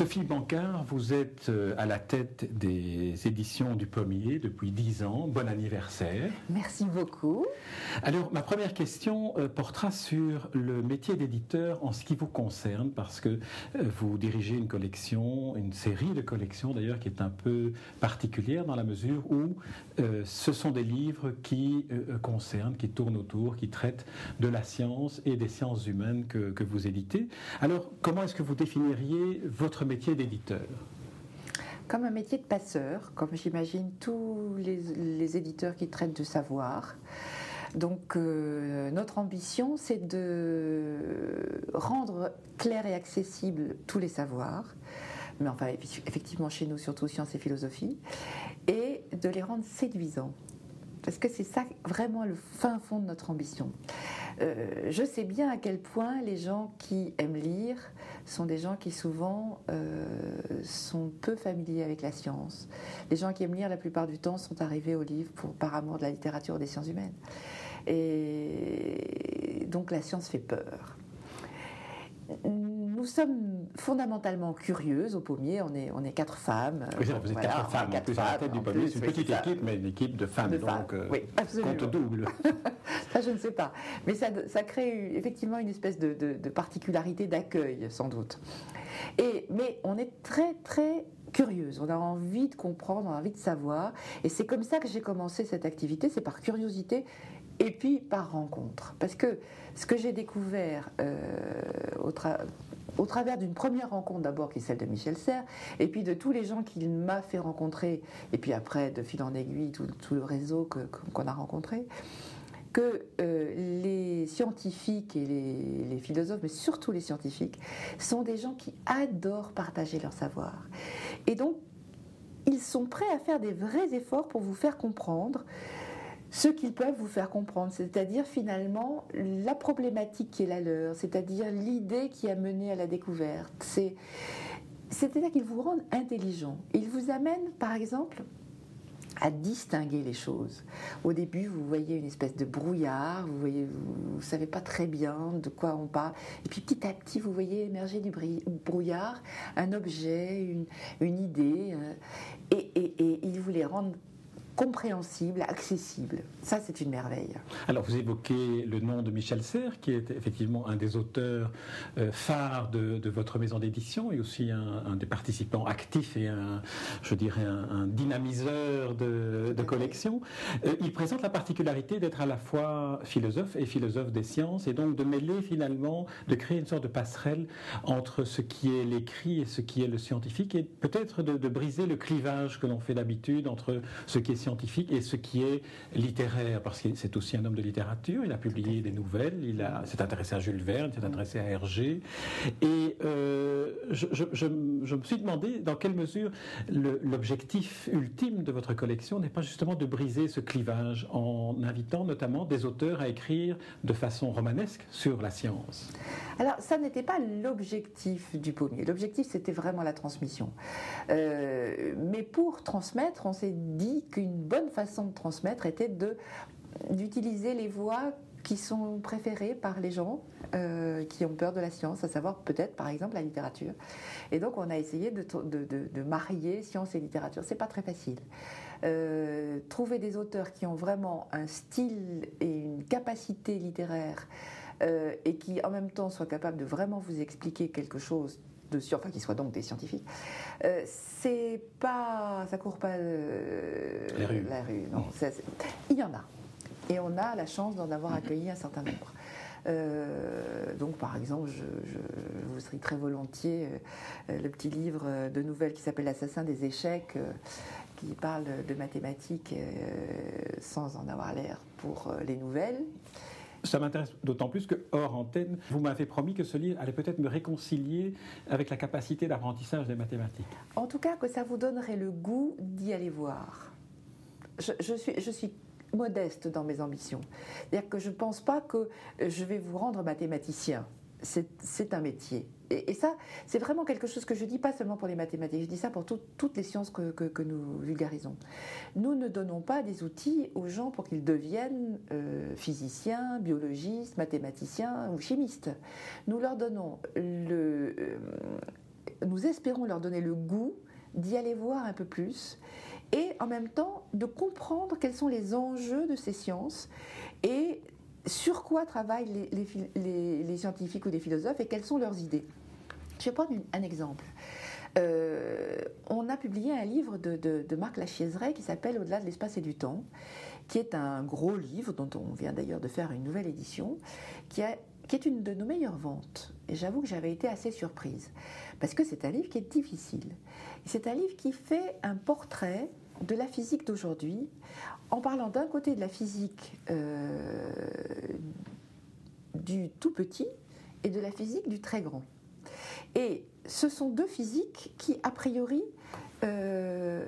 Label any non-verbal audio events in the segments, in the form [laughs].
Sophie Bancard, vous êtes euh, à la tête des éditions du Pommier depuis dix ans. Bon anniversaire. Merci beaucoup. Alors, ma première question euh, portera sur le métier d'éditeur en ce qui vous concerne, parce que euh, vous dirigez une collection, une série de collections d'ailleurs, qui est un peu particulière dans la mesure où ce sont des livres qui concernent, qui tournent autour, qui traitent de la science et des sciences humaines que, que vous éditez. Alors, comment est-ce que vous définiriez votre métier d'éditeur Comme un métier de passeur, comme j'imagine tous les, éditeurs qui traitent de savoir. Donc euh, notre ambition, c'est de rendre clair et accessible tous les savoirs, mais enfin effectivement chez nous surtout sciences et philosophie, et de les rendre séduisants. Parce que c'est ça vraiment le fin fond de notre ambition. Euh, je sais bien à quel point les gens qui aiment lire sont des gens qui souvent euh, sont peu familiers avec la science. Les gens qui aiment lire la plupart du temps sont arrivés au livre pour, par amour de la littérature ou des sciences humaines. Et donc la science fait peur nous sommes fondamentalement curieuses au pommier. On est, on est quatre femmes. vous êtes quatre femmes. en plus, à la tête du pommier, c'est une petite équipe, mais une équipe de femmes. donc, euh, oui, compte double. [laughs] [laughs] ça, je ne sais pas. Mais ça, ça crée effectivement une espèce de, de, particularité d'accueil, sans doute. Et, mais on est très, très curieuse. On a envie de comprendre, on a envie de savoir. Et c'est comme ça que j'ai commencé cette activité. C'est par curiosité et puis par rencontre. Parce que ce que j'ai découvert euh, au, au, travers d'une première rencontre d'abord qui est celle de Michel Serres, et puis de tous les gens qu'il m'a fait rencontrer, et puis après de fil en aiguille tout, le réseau qu'on a rencontré, que euh, les scientifiques et les, philosophes, mais surtout les scientifiques, sont des gens qui adorent partager leur savoir. Et donc, ils sont prêts à faire des vrais efforts pour vous faire comprendre ce qu'ils peuvent vous faire comprendre, c'est-à-dire finalement la problématique qui est la leur, c'est-à-dire l'idée qui a mené à la découverte. C'est, c'est-à-dire qu'ils vous rendent intelligent. Ils vous amènent, par exemple, à distinguer les choses. Au début, vous voyez une espèce de brouillard, vous vous, savez pas très bien de quoi on parle, et puis petit à petit, vous voyez émerger du brouillard un objet, une, une idée, euh, et, et, et ils vous les rendent compréhensible, accessible. Ça, c'est une merveille. Alors, vous évoquez le nom de Michel Serres, qui est effectivement un des auteurs euh, phares de, votre maison d'édition et aussi un, des participants actifs et un, je dirais, un, dynamiseur de, collection. Euh, il présente la particularité d'être à la fois philosophe et philosophe des sciences et donc de mêler finalement, de créer une sorte de passerelle entre ce qui est l'écrit et ce qui est le scientifique et peut-être de, de briser le clivage que l'on fait d'habitude entre ce qui est scientifique scientifique et ce qui est littéraire, parce que c'est aussi un homme de littérature. Il a publié des nouvelles, il s'est intéressé à Jules Verne, il s'est intéressé à Hergé. Et euh, je, me suis demandé dans quelle mesure l'objectif ultime de votre collection n'est pas justement de briser ce clivage en invitant notamment des auteurs à écrire de façon romanesque sur la science. Alors, ça n'était pas l'objectif du pommier. L'objectif, c'était vraiment la transmission. Euh, mais pour transmettre, on s'est dit qu'une bonne façon de transmettre était de d'utiliser les voix qui sont préférées par les gens euh, qui ont peur de la science, à savoir peut-être par exemple la littérature. Et donc on a essayé de, de, de, marier science et littérature. C'est pas très facile. Euh, trouver des auteurs qui ont vraiment un style et une capacité littéraire euh, et qui en même temps soient capables de vraiment vous expliquer quelque chose dessus, enfin qui soient donc des scientifiques, euh, c'est pas, ça court pas euh, la rue. non, il y en a, et on a la chance d'en avoir accueilli un certain nombre. Euh, donc, par exemple, je, vous serai très volontiers le petit livre de nouvelles qui s'appelle L'assassin des échecs, qui parle de mathématiques sans en avoir l'air pour les nouvelles. Ça m'intéresse d'autant plus que, hors antenne, vous m'avez promis que ce livre allait peut-être me réconcilier avec la capacité d'apprentissage des mathématiques. En tout cas, que ça vous donnerait le goût d'y aller voir. Je, suis, suis modeste dans mes ambitions. C'est-à-dire que je ne pense pas que je vais vous rendre mathématicien. c'est un métier. Et, ça, c'est vraiment quelque chose que je dis pas seulement pour les mathématiques, je dis ça pour toutes les sciences que, nous vulgarisons. Nous ne donnons pas des outils aux gens pour qu'ils deviennent euh, physiciens, biologistes, mathématiciens ou chimistes. Nous leur donnons le. Euh, nous espérons leur donner le goût d'y aller voir un peu plus et en même temps de comprendre quels sont les enjeux de ces sciences et sur quoi travaillent les, scientifiques ou les philosophes et quelles sont leurs idées. Je vais prendre un exemple. Euh, on a publié un livre de, Marc Lachiéseret qui s'appelle Au-delà de l'espace et du temps, qui est un gros livre dont on vient d'ailleurs de faire une nouvelle édition, qui, qui est une de nos meilleures ventes. Et j'avoue que j'avais été assez surprise, parce que c'est un livre qui est difficile. C'est un livre qui fait un portrait de la physique d'aujourd'hui en parlant d'un côté de la physique euh, du tout petit et de la physique du très grand. Et ce sont deux physiques qui, a priori, euh,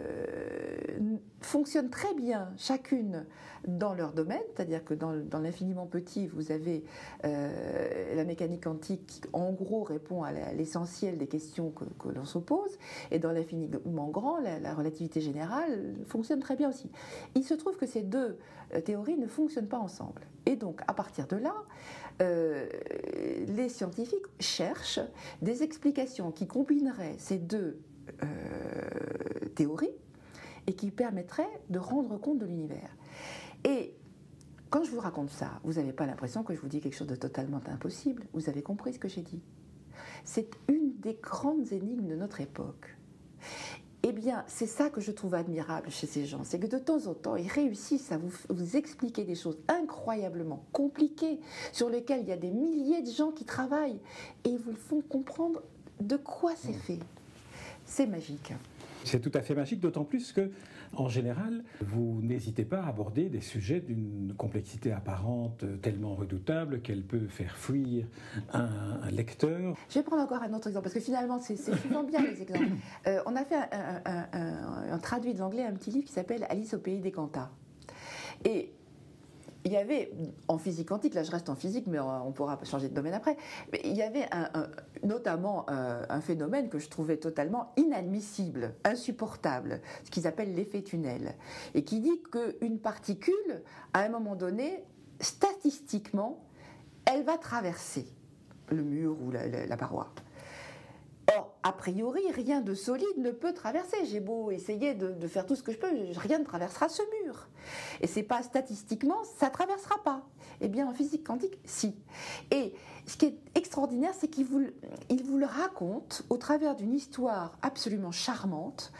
fonctionnent très bien chacune dans leur domaine, c'est-à-dire que dans, l'infiniment petit, vous avez euh, la mécanique quantique qui, en gros, répond à l'essentiel des questions que, l'on se pose, et dans l'infiniment grand, la, relativité générale fonctionne très bien aussi. Il se trouve que ces deux euh, théories ne fonctionnent pas ensemble. Et donc, à partir de là, les scientifiques cherchent des explications qui combineraient ces deux théorie et qui permettrait de rendre compte de l'univers. Et quand je vous raconte ça, vous n'avez pas l'impression que je vous dis quelque chose de totalement impossible. Vous avez compris ce que j'ai dit. C'est une des grandes énigmes de notre époque. Eh bien, c'est ça que je trouve admirable chez ces gens, c'est que de temps en temps, ils réussissent à vous, vous, expliquer des choses incroyablement compliquées, sur lesquelles il y a des milliers de gens qui travaillent, et ils vous font comprendre de quoi c'est fait c'est magique. C'est tout à fait magique, d'autant plus que, en général, vous n'hésitez pas à aborder des sujets d'une complexité apparente tellement redoutable qu'elle peut faire fuir un, lecteur. Je vais prendre encore un autre exemple, parce que finalement, c'est souvent bien les exemples. [coughs] Euh, on a fait un, traduit de l'anglais un petit livre qui s'appelle Alice au pays des cantats. Et il y avait, en physique quantique, là je reste en physique, mais on pourra changer de domaine après, mais il y avait notamment euh, un, phénomène que je trouvais totalement inadmissible, insupportable, ce qu'ils appellent l'effet tunnel, et qui dit qu'une particule, à un moment donné, statistiquement, elle va traverser le mur ou la paroi. A priori, rien de solide ne peut traverser. J'ai beau essayer de, faire tout ce que je peux, rien ne traversera ce mur. Et c'est pas statistiquement, ça traversera pas. Eh bien, en physique quantique, si. Et ce qui est extraordinaire, c'est qu'il vous, le raconte au travers d'une histoire absolument charmante,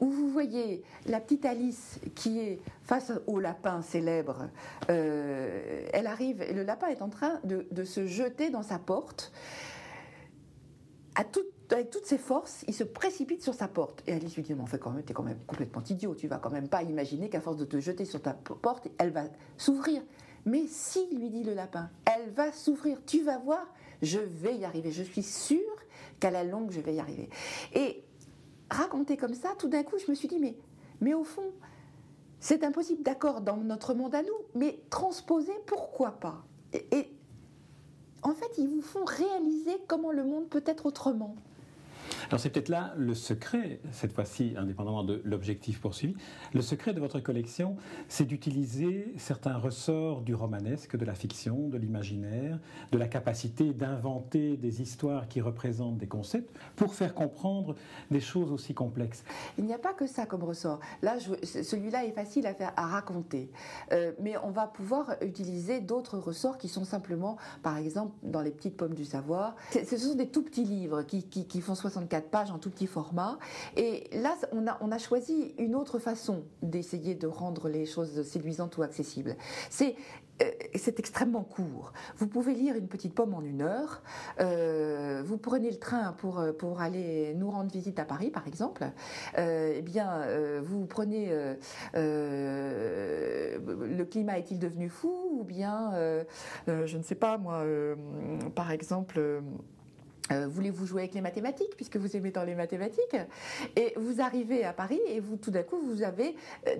où vous voyez la petite Alice qui est face au lapin célèbre. Euh, elle arrive, le lapin est en train de, se jeter dans sa porte. À avec toutes ses forces, il se précipite sur sa porte. Et Alice lui dit, mais en fait, quand même, t'es quand même complètement idiot. Tu vas quand même pas imaginer qu'à force de te jeter sur ta porte, elle va s'ouvrir. Mais si, lui dit le lapin, elle va s'ouvrir. Tu vas voir, je vais y arriver. Je suis sûre qu'à la longue, je vais y arriver. Et raconté comme ça, tout d'un coup, je me suis dit, mais, mais au fond, c'est impossible, d'accord, dans notre monde à nous, mais transposer, pourquoi pas? Et en fait, ils vous font réaliser comment le monde peut être autrement. Alors c'est peut-être là le secret, cette fois-ci, indépendamment de l'objectif poursuivi, le secret de votre collection, c'est d'utiliser certains ressorts du romanesque, de la fiction, de l'imaginaire, de la capacité d'inventer des histoires qui représentent des concepts pour faire comprendre des choses aussi complexes. Il n'y a pas que ça comme ressort. Là, celui-là est facile à raconter, euh, mais on va pouvoir utiliser d'autres ressorts qui sont simplement, par exemple, dans les petites pommes du savoir. Ce sont des tout petits livres qui, qui, qui font 60 quatre pages en tout petit format. Et là, on a, choisi une autre façon d'essayer de rendre les choses séduisantes ou accessibles. C'est euh, extrêmement court. Vous pouvez lire une petite pomme en une heure. Euh, vous prenez le train euh, pour aller nous rendre visite à Paris, par exemple. eh bien, vous prenez le climat est-il devenu fou ou bien, je ne sais pas moi, par exemple. Euh, voulez-vous jouer avec les mathématiques puisque vous aimez tant les mathématiques? Et vous arrivez à Paris et vous tout d'un coup vous avez euh,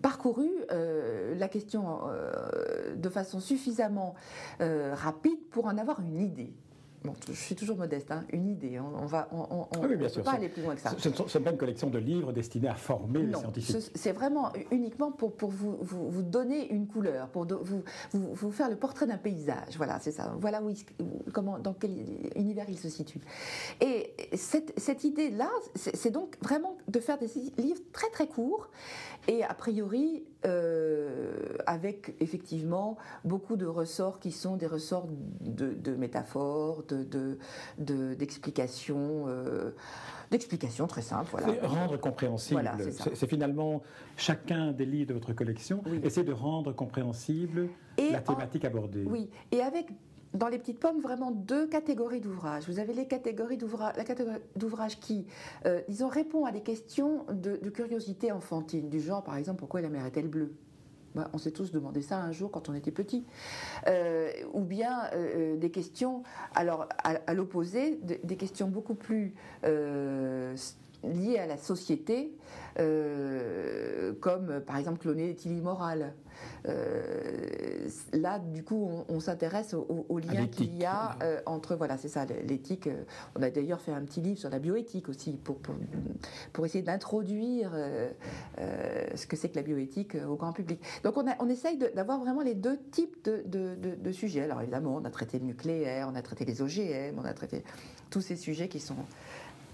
parcouru euh, la question de façon suffisamment rapide pour en avoir une idée. Bon, je suis toujours modeste, hein, une idée. On, va, on, ah oui, bien peut pas aller plus loin que ça. Ce n'est pas une collection de livres destinés à former les scientifiques. C'est vraiment uniquement pour, pour vous, vous, donner une couleur, pour vous, vous, faire le portrait d'un paysage. Voilà, c'est ça. Voilà où comment, dans quel univers il se situe. Et cette, cette idée-là, c'est donc vraiment de faire des livres très très courts et a priori euh, avec effectivement beaucoup de ressorts qui sont des ressorts de, métaphores, d'explications. De, euh, d'explications très simples. Voilà. Rendre compréhensible. c'est finalement chacun des livres de votre collection essaie de rendre compréhensible la thématique abordée. Oui, et avec dans les petites pommes vraiment deux catégories d'ouvrages. Vous avez les catégories d'ouvrages, la catégorie d'ouvrages qui, euh, disons, répond à des questions de, curiosité enfantine, du genre, par exemple, pourquoi la mer est-elle bleue? Bah, on s'est tous demandé ça un jour quand on était petit. Euh, ou bien euh, des questions, alors à, l'opposé, des questions beaucoup plus liées à la société, comme par exemple cloner est-il immoral euh, là, du coup, on, s'intéresse au, lien qu'il y a euh, entre, voilà, c'est ça, l'éthique. Euh, on a d'ailleurs fait un petit livre sur la bioéthique aussi, pour, pour, essayer d'introduire ce que c'est que la bioéthique au grand public. Donc, on, a, on essaye d'avoir vraiment les deux types de, de, sujets. Alors, évidemment, on a traité le nucléaire, on a traité les OGM, on a traité tous ces sujets qui sont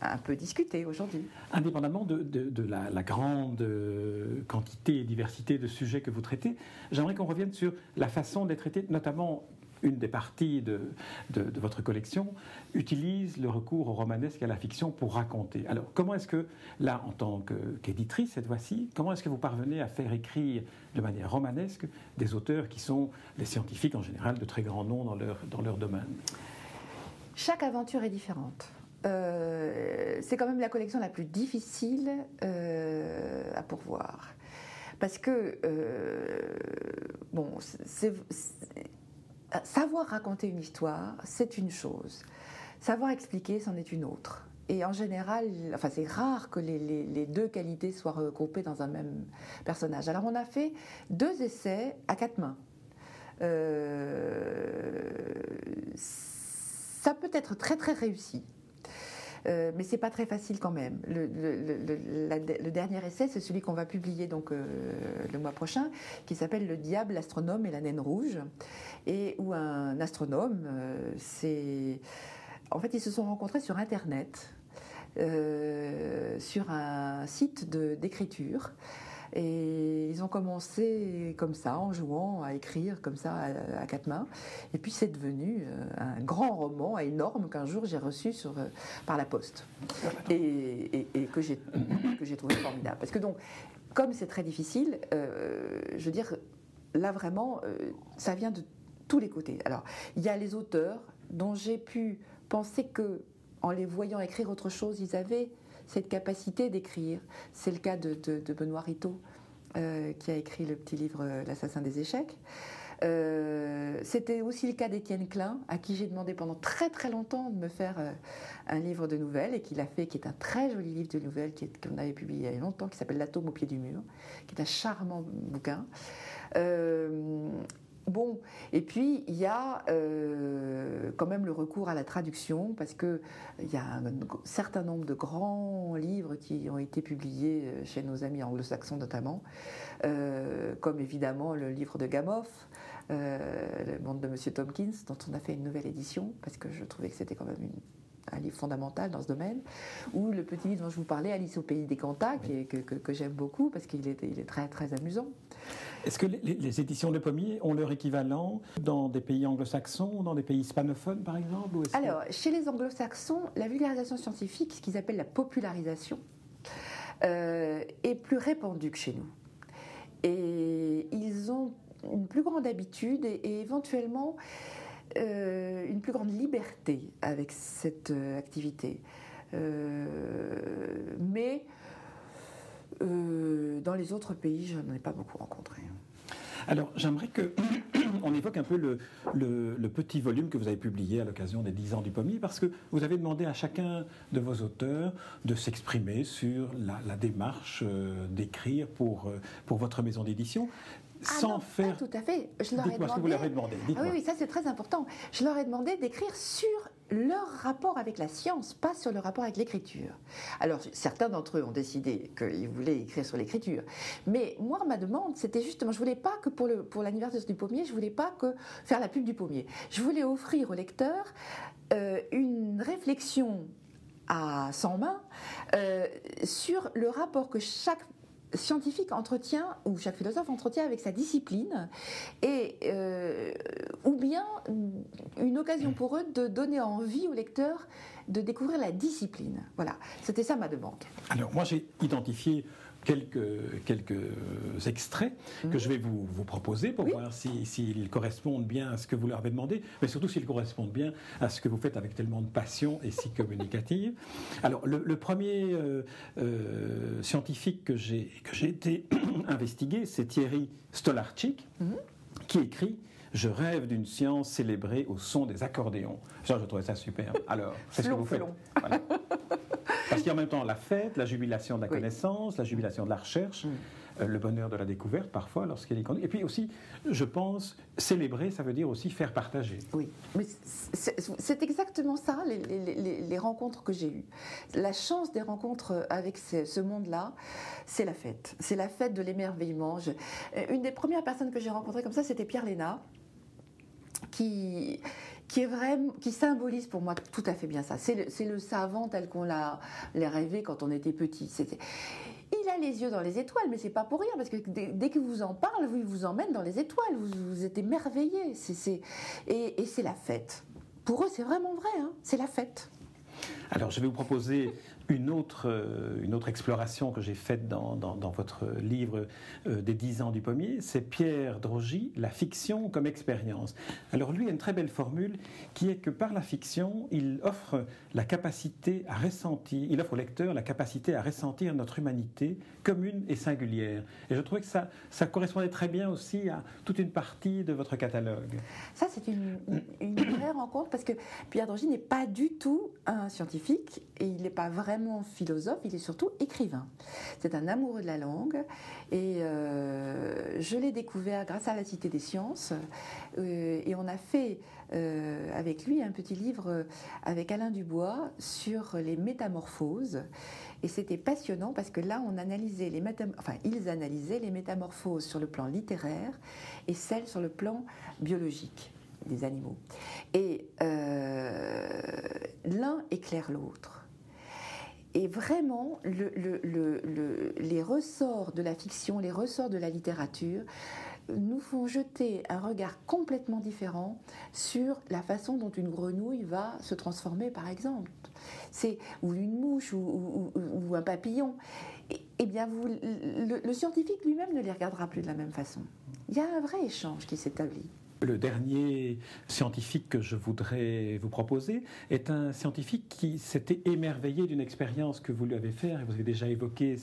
un peu discuté aujourd'hui. Indépendamment de, la, grande euh, quantité et diversité de sujets que vous traitez, j'aimerais qu'on revienne sur la façon d'être traité, notamment une des parties de, votre collection utilise le recours au romanesque et à la fiction pour raconter. Alors, comment est-ce que, là, en tant qu'éditrice, cette fois-ci, comment est-ce que vous parvenez à faire écrire de manière romanesque des auteurs qui sont des scientifiques en général de très grands noms dans leur, dans leur domaine? Chaque aventure est différente. Euh, c'est quand même la collection la plus difficile euh, à pourvoir. Parce que, euh, bon, savoir raconter une histoire, c'est une chose. Savoir expliquer, c'en est une autre. Et en général, enfin, c'est rare que les, les, deux qualités soient regroupées dans un même personnage. Alors, on a fait deux essais à quatre mains. ça peut être très très réussi. Euh, mais c'est pas très facile quand même. Le, dernier essai, c'est celui qu'on va publier donc euh, le mois prochain, qui s'appelle Le diable, l'astronome et la naine rouge, et où un astronome, euh, c'est, en fait, ils se sont rencontrés sur Internet, sur un site d'écriture. Et ils ont commencé comme ça, en jouant, à écrire comme ça à, quatre mains. Et puis c'est devenu euh, un grand roman énorme qu'un jour j'ai reçu sur, euh, par la poste. [laughs] Et, que j'ai trouvé formidable. Parce que donc, comme c'est très difficile, euh, je veux dire, là vraiment, ça vient de tous les côtés. Alors, il y a les auteurs dont j'ai pu penser que, en les voyant écrire autre chose, ils avaient cette capacité d'écrire. C'est le cas de, Benoît Ritaud, euh, qui a écrit le petit livre euh, L'assassin des échecs. Euh, c'était aussi le cas d'Étienne Klein, à qui j'ai demandé pendant très très longtemps de me faire un livre de nouvelles et qu'il a fait, qui est un très joli livre de nouvelles qu'on avait publié il y a longtemps, qui s'appelle L'atome au pied du mur, qui est un charmant bouquin. Bon, et puis il y a euh, quand même le recours à la traduction, parce qu'il y a un certain nombre de grands livres qui ont été publiés euh, chez nos amis anglo-saxons notamment, euh, comme évidemment le livre de Gamoff, Le monde de Monsieur Tompkins, dont on a fait une nouvelle édition, parce que je trouvais que c'était quand même un livre fondamental dans ce domaine, ou le petit livre dont je vous parlais, Alice au pays des cantats, que, j'aime beaucoup parce qu'il est, il est très très amusant. Est-ce que les, éditions de Pommier ont leur équivalent dans des pays anglo-saxons dans des pays hispanophones, par exemple Alors, chez les anglo-saxons, la vulgarisation scientifique, ce qu'ils appellent la popularisation, euh, est plus répandue que chez nous. Et ils ont une plus grande habitude et, éventuellement euh, une plus grande liberté avec cette euh, activité. mais dans les autres pays, je n'en ai pas beaucoup rencontré. Alors, j'aimerais que [clears throat] on évoque un peu le, petit volume que vous avez publié à l'occasion des 10 ans du pommier, parce que vous avez demandé à chacun de vos auteurs de s'exprimer sur la, démarche euh, d'écrire pour, euh, pour votre maison d'édition. Ah sans faire. tout à fait. Je leur ai demandé. Ce que vous leur avez demandé. Ah oui, oui, ça c'est très important. Je leur ai demandé d'écrire sur leur rapport avec la science, pas sur le rapport avec l'écriture. Alors, certains d'entre eux ont décidé qu'ils voulaient écrire sur l'écriture. Mais moi, ma demande, c'était justement, je voulais pas que pour, le, pour l'anniversaire du pommier, je voulais pas que faire la pub du pommier. Je voulais offrir au lecteur euh, une réflexion à 100 mains euh, sur le rapport que chaque scientifique entretient, ou chaque philosophe entretient avec sa discipline, et, euh, ou bien une occasion pour eux de donner envie au lecteur de découvrir la discipline. Voilà, c'était ça ma demande. Alors moi j'ai identifié quelques, quelques extraits que mhm. je vais vous, vous proposer pour voir s'ils si, correspondent bien à ce que vous leur avez demandé, mais surtout s'ils correspondent bien à ce que vous faites avec tellement de passion et si communicative. Alors, le, premier euh, euh, scientifique que j'ai été [clears throat] investigué, c'est Thierry Stolarczyk, mhm. qui écrit je rêve d'une science célébrée au son des accordéons. Ça, je trouvais ça super. Alors, c'est ce que vous faites. [laughs] Parce qu'il y a en même temps la fête, la jubilation de la connaissance, la jubilation de la recherche, mm. euh, le bonheur de la découverte parfois lorsqu'elle est connue. Et puis aussi, je pense, célébrer, ça veut dire aussi faire partager. Oui, mais c'est exactement ça, les, rencontres que j'ai eues. La chance des rencontres avec ce, monde-là, c'est la fête. C'est la fête de l'émerveillement. Euh, une des premières personnes que j'ai rencontrées comme ça, c'était Pierre Léna, qui qui est vraiment, qui symbolise pour moi tout à fait bien ça. C'est le, savant tel qu'on l'a rêvé quand on était petit. Il a les yeux dans les étoiles, mais c'est pas pour rien, parce que dès, que vous en parle, il vous emmène dans les étoiles, vous, vous êtes émerveillé. et c'est la fête. Pour eux, c'est vraiment vrai, hein. c'est la fête. Alors, je vais vous proposer une autre, euh, une autre exploration que j'ai faite dans, dans, votre livre euh, des 10 ans du pommier, c'est Pierre Drogy, La fiction comme expérience. Alors lui a une très belle formule qui est que par la fiction, il offre la capacité à ressentir, il offre au lecteur la capacité à ressentir notre humanité commune et singulière. Et je trouvais que ça, ça correspondait très bien aussi à toute une partie de votre catalogue. Ça, c'est une, une, vraie rencontre parce que Pierre Drogy n'est pas du tout un scientifique et il n'est pas vraiment philosophe, il est surtout écrivain. C'est un amoureux de la langue et euh, je l'ai découvert grâce à la Cité des Sciences euh, et on a fait euh, avec lui un petit livre avec Alain Dubois sur les métamorphoses. Et c'était passionnant parce que là, on analysait les enfin, ils analysaient les métamorphoses sur le plan littéraire et celles sur le plan biologique des animaux. Et l'un éclaire l'autre. Et vraiment, les ressorts de la fiction, les ressorts de la littérature nous font jeter un regard complètement différent sur la façon dont une grenouille va se transformer, par exemple. C'est ou une mouche ou, un papillon. Eh bien, le scientifique lui-même ne les regardera plus de la même façon. Il y a un vrai échange qui s'établit. Le dernier scientifique que je voudrais vous proposer est un scientifique qui s'était émerveillé d'une expérience que vous lui avez faite. Vous avez déjà évoqué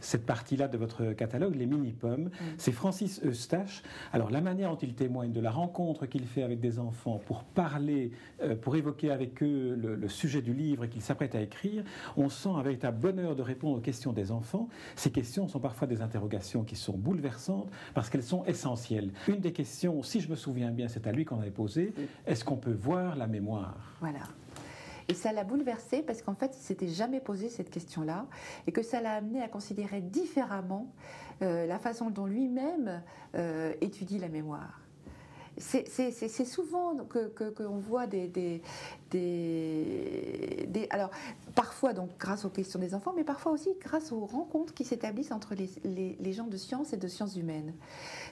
cette partie-là de votre catalogue, les mini-pommes. Mm. C'est Francis Eustache. Alors, la manière dont il témoigne de la rencontre qu'il fait avec des enfants pour parler, euh, pour évoquer avec eux le, sujet du livre qu'il s'apprête à écrire, on sent un véritable bonheur de répondre aux questions des enfants. Ces questions sont parfois des interrogations qui sont bouleversantes parce qu'elles sont essentielles. Une des questions, si je me souviens bien, c'est à lui qu'on avait posé, est-ce qu'on peut voir la mémoire? Voilà. Et ça l'a bouleversé parce qu'en fait, il s'était jamais posé cette question-là et que ça l'a amené à considérer différemment euh, la façon dont lui-même euh, étudie la mémoire c'est souvent qu'on que, voit des, Alors, parfois, donc, grâce aux questions des enfants, mais parfois aussi grâce aux rencontres qui s'établissent entre les, les, gens de sciences et de sciences humaines.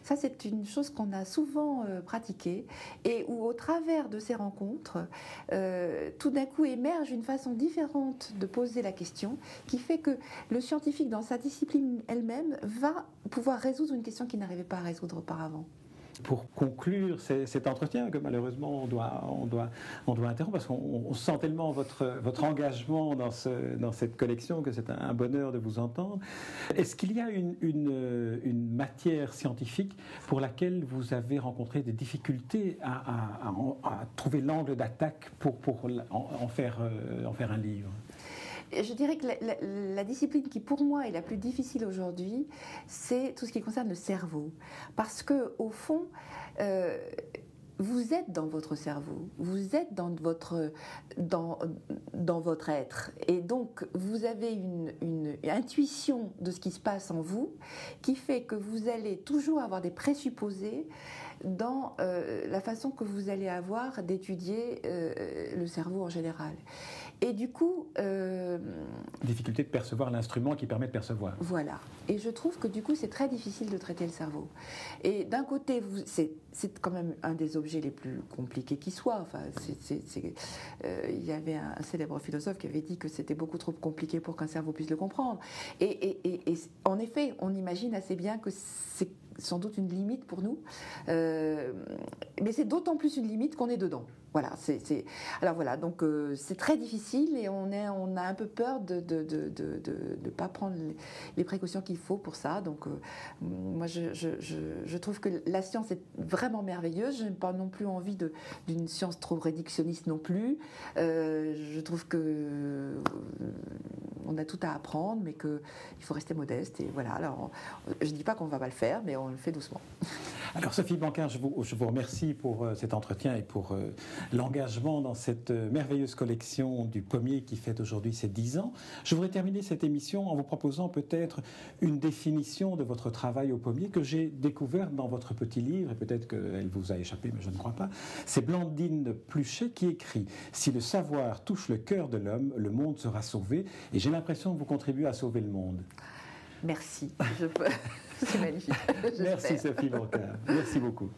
Ça, c'est une chose qu'on a souvent euh, pratiquée et où, au travers de ces rencontres, euh, tout d'un coup émerge une façon différente de poser la question qui fait que le scientifique, dans sa discipline elle-même, va pouvoir résoudre une question qu'il n'arrivait pas à résoudre auparavant pour conclure cet entretien que malheureusement on doit, on doit, on doit interrompre parce qu'on sent tellement votre, votre engagement dans, ce, dans cette collection que c'est un, bonheur de vous entendre. Est-ce qu'il y a une, une, matière scientifique pour laquelle vous avez rencontré des difficultés à, à, trouver l'angle d'attaque pour, pour en, faire, euh, en faire un livre? Je dirais que la, discipline qui pour moi est la plus difficile aujourd'hui, c'est tout ce qui concerne le cerveau. Parce que au fond, euh, vous êtes dans votre cerveau, vous êtes dans votre, dans, dans votre être. Et donc, vous avez une, une, intuition de ce qui se passe en vous qui fait que vous allez toujours avoir des présupposés dans euh, la façon que vous allez avoir d'étudier euh, le cerveau en général. Et du coup... Euh, Difficulté de percevoir l'instrument qui permet de percevoir. Voilà. Et je trouve que du coup, c'est très difficile de traiter le cerveau. Et d'un côté, c'est quand même un des objets les plus compliqués qui soit. Enfin, euh, il y avait un, célèbre philosophe qui avait dit que c'était beaucoup trop compliqué pour qu'un cerveau puisse le comprendre. Et, et, en effet, on imagine assez bien que c'est sans doute une limite pour nous. Euh, mais c'est d'autant plus une limite qu'on est dedans. Voilà, c'est, alors voilà, donc euh, c'est très difficile et on, est, on a un peu peur de ne pas prendre les, précautions qu'il faut pour ça. Donc euh, moi, je, trouve que la science est vraiment merveilleuse. Je n'ai pas non plus envie d'une science trop réductionniste non plus. Je trouve que on a tout à apprendre, mais qu'il faut rester modeste. Et voilà, alors je ne dis pas qu'on ne va pas le faire, mais le fait doucement. [laughs] Alors Sophie Bancard, je vous, je vous remercie pour cet entretien et pour l'engagement dans cette euh, merveilleuse collection du pommier qui fête aujourd'hui ses 10 ans. Je voudrais terminer cette émission en vous proposant peut-être une définition de votre travail au pommier que j'ai découvert dans votre petit livre, et peut-être qu'elle vous a échappé, mais je ne crois pas. C'est Blandine Pluchet qui écrit Si le savoir touche le cœur de l'homme, le monde sera sauvé. Et j'ai l'impression que vous contribuez à sauver le monde. Merci. Je peux... [laughs] C'est magnifique. [laughs] Merci Sophie Bancard. Merci beaucoup.